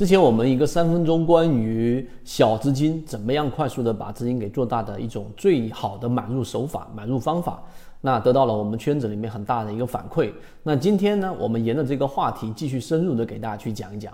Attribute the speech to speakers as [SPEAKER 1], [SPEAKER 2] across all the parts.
[SPEAKER 1] 之前我们一个三分钟关于小资金怎么样快速的把资金给做大的一种最好的买入手法、买入方法，那得到了我们圈子里面很大的一个反馈。那今天呢，我们沿着这个话题继续深入的给大家去讲一讲。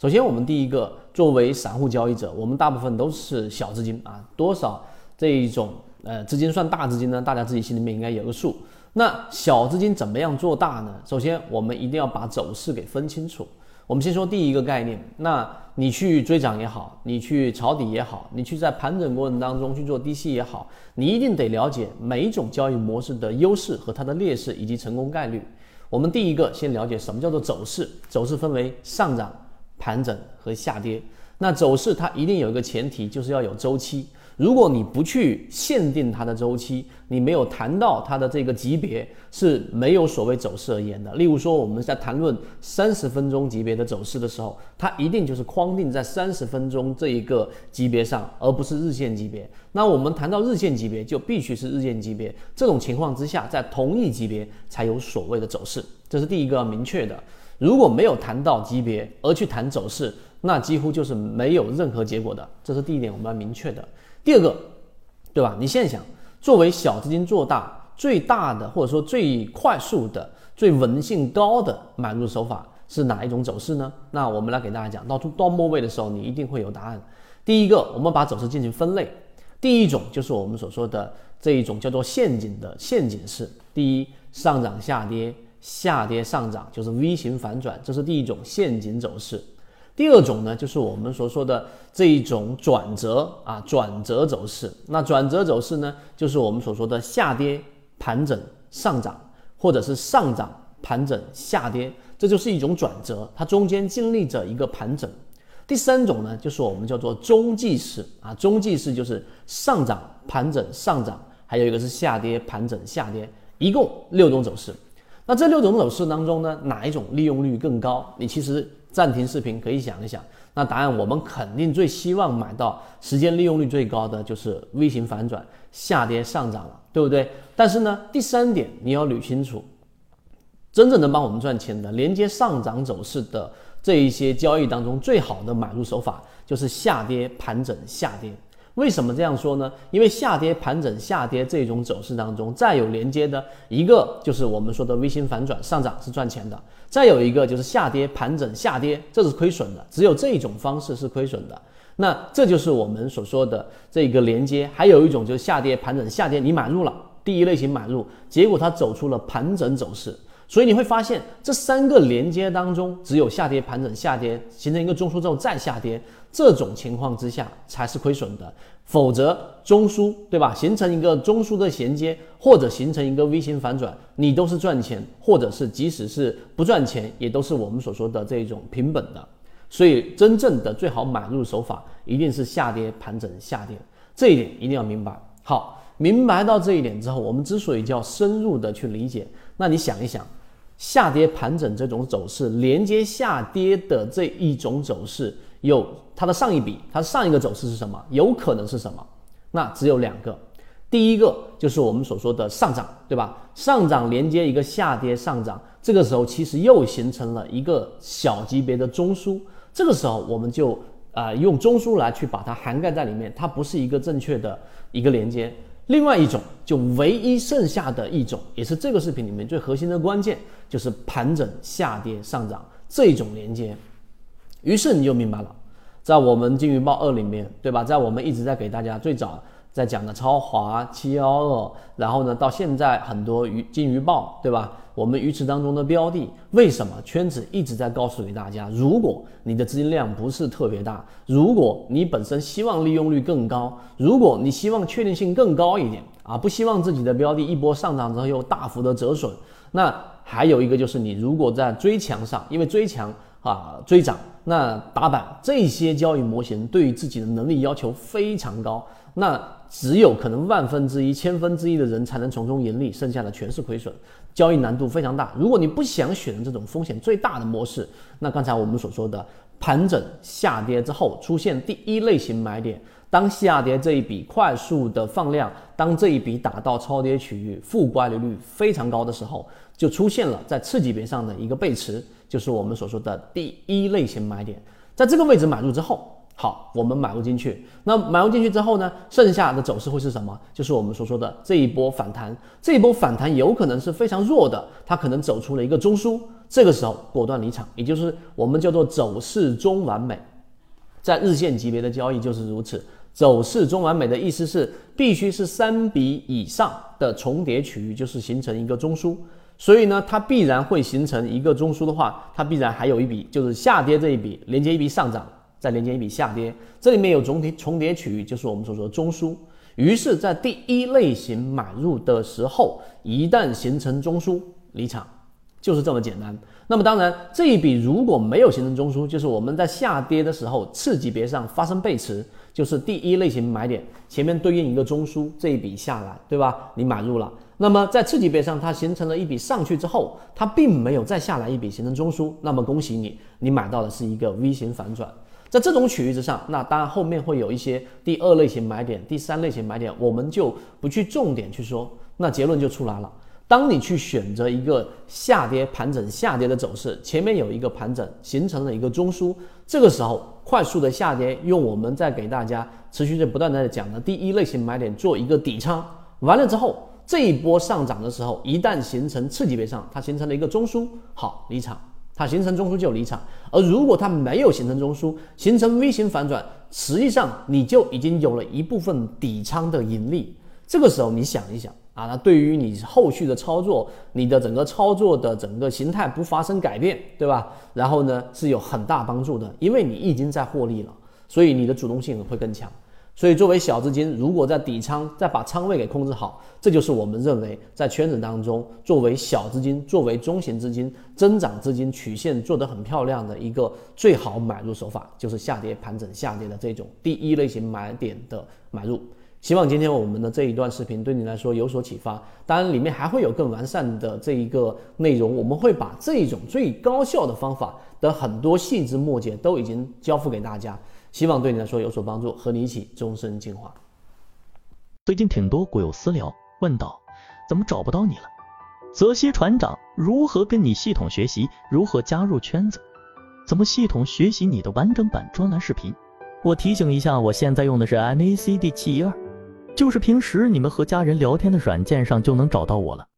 [SPEAKER 1] 首先，我们第一个，作为散户交易者，我们大部分都是小资金啊，多少这一种呃资金算大资金呢？大家自己心里面应该有个数。那小资金怎么样做大呢？首先，我们一定要把走势给分清楚。我们先说第一个概念，那你去追涨也好，你去抄底也好，你去在盘整过程当中去做低吸也好，你一定得了解每一种交易模式的优势和它的劣势以及成功概率。我们第一个先了解什么叫做走势，走势分为上涨、盘整和下跌。那走势它一定有一个前提，就是要有周期。如果你不去限定它的周期，你没有谈到它的这个级别，是没有所谓走势而言的。例如说，我们在谈论三十分钟级别的走势的时候，它一定就是框定在三十分钟这一个级别上，而不是日线级别。那我们谈到日线级别，就必须是日线级别。这种情况之下，在同一级别才有所谓的走势，这是第一个要明确的。如果没有谈到级别而去谈走势，那几乎就是没有任何结果的。这是第一点，我们要明确的。第二个，对吧？你现在想，作为小资金做大最大的，或者说最快速的、最稳性高的买入手法是哪一种走势呢？那我们来给大家讲，到到末位的时候，你一定会有答案。第一个，我们把走势进行分类。第一种就是我们所说的这一种叫做陷阱的陷阱式。第一，上涨下跌，下跌上涨，就是 V 型反转，这是第一种陷阱走势。第二种呢，就是我们所说的这一种转折啊，转折走势。那转折走势呢，就是我们所说的下跌盘整上涨，或者是上涨盘整下跌，这就是一种转折，它中间经历着一个盘整。第三种呢，就是我们叫做中继式啊，中继式就是上涨盘整上涨，还有一个是下跌盘整下跌，一共六种走势。那这六种走势当中呢，哪一种利用率更高？你其实。暂停视频，可以想一想。那答案我们肯定最希望买到时间利用率最高的就是 V 型反转下跌上涨了，对不对？但是呢，第三点你要捋清楚，真正能帮我们赚钱的连接上涨走势的这一些交易当中，最好的买入手法就是下跌盘整下跌。为什么这样说呢？因为下跌盘整下跌这种走势当中，再有连接的一个就是我们说的 V 型反转上涨是赚钱的，再有一个就是下跌盘整下跌，这是亏损的。只有这种方式是亏损的。那这就是我们所说的这个连接。还有一种就是下跌盘整下跌，你买入了第一类型买入，结果它走出了盘整走势。所以你会发现，这三个连接当中，只有下跌、盘整、下跌形成一个中枢之后再下跌，这种情况之下才是亏损的。否则中枢对吧，形成一个中枢的衔接，或者形成一个 V 型反转，你都是赚钱，或者是即使是不赚钱，也都是我们所说的这种平本的。所以真正的最好买入手法，一定是下跌、盘整、下跌，这一点一定要明白。好，明白到这一点之后，我们之所以叫深入的去理解，那你想一想。下跌盘整这种走势，连接下跌的这一种走势，有它的上一笔，它上一个走势是什么？有可能是什么？那只有两个，第一个就是我们所说的上涨，对吧？上涨连接一个下跌上涨，这个时候其实又形成了一个小级别的中枢，这个时候我们就啊用中枢来去把它涵盖在里面，它不是一个正确的一个连接。另外一种，就唯一剩下的一种，也是这个视频里面最核心的关键，就是盘整下跌上涨这种连接。于是你就明白了，在我们金鱼报二里面，对吧？在我们一直在给大家最早。在讲的超华七幺二，然后呢，到现在很多鱼金鱼报，对吧？我们鱼池当中的标的，为什么圈子一直在告诉给大家？如果你的资金量不是特别大，如果你本身希望利用率更高，如果你希望确定性更高一点啊，不希望自己的标的一波上涨之后又大幅的折损，那还有一个就是你如果在追强上，因为追强啊追涨，那打板这些交易模型对于自己的能力要求非常高，那。只有可能万分之一、千分之一的人才能从中盈利，剩下的全是亏损，交易难度非常大。如果你不想选择这种风险最大的模式，那刚才我们所说的盘整下跌之后出现第一类型买点，当下跌这一笔快速的放量，当这一笔打到超跌区域，负乖离率非常高的时候，就出现了在次级别上的一个背驰，就是我们所说的第一类型买点。在这个位置买入之后。好，我们买入进去。那买入进去之后呢？剩下的走势会是什么？就是我们所说的这一波反弹。这一波反弹有可能是非常弱的，它可能走出了一个中枢。这个时候果断离场，也就是我们叫做走势中完美。在日线级别的交易就是如此。走势中完美的意思是，必须是三笔以上的重叠区域，就是形成一个中枢。所以呢，它必然会形成一个中枢的话，它必然还有一笔就是下跌这一笔连接一笔上涨。再连接一笔下跌，这里面有总体重叠区域，就是我们所说的中枢。于是，在第一类型买入的时候，一旦形成中枢，离场，就是这么简单。那么，当然这一笔如果没有形成中枢，就是我们在下跌的时候次级别上发生背驰，就是第一类型买点前面对应一个中枢，这一笔下来，对吧？你买入了。那么在次级别上它形成了一笔上去之后，它并没有再下来一笔形成中枢，那么恭喜你，你买到的是一个 V 型反转。在这种区域之上，那当然后面会有一些第二类型买点、第三类型买点，我们就不去重点去说。那结论就出来了：当你去选择一个下跌盘整、下跌的走势，前面有一个盘整形成了一个中枢，这个时候快速的下跌，用我们在给大家持续的不断的讲的第一类型买点做一个底仓，完了之后，这一波上涨的时候，一旦形成次级别上，它形成了一个中枢，好离场。它形成中枢就离场，而如果它没有形成中枢，形成 V 型反转，实际上你就已经有了一部分底仓的盈利。这个时候你想一想啊，那对于你后续的操作，你的整个操作的整个形态不发生改变，对吧？然后呢是有很大帮助的，因为你已经在获利了，所以你的主动性会更强。所以，作为小资金，如果在底仓再把仓位给控制好，这就是我们认为在圈子当中，作为小资金、作为中型资金、增长资金曲线做得很漂亮的一个最好买入手法，就是下跌盘整下跌的这种第一类型买点的买入。希望今天我们的这一段视频对你来说有所启发。当然，里面还会有更完善的这一个内容，我们会把这种最高效的方法的很多细枝末节都已经交付给大家。希望对你来说有所帮助，和你一起终身进化。
[SPEAKER 2] 最近挺多股友私聊问道，怎么找不到你了？泽西船长如何跟你系统学习？如何加入圈子？怎么系统学习你的完整版专栏视频？我提醒一下，我现在用的是 MACD 七一二，就是平时你们和家人聊天的软件上就能找到我了。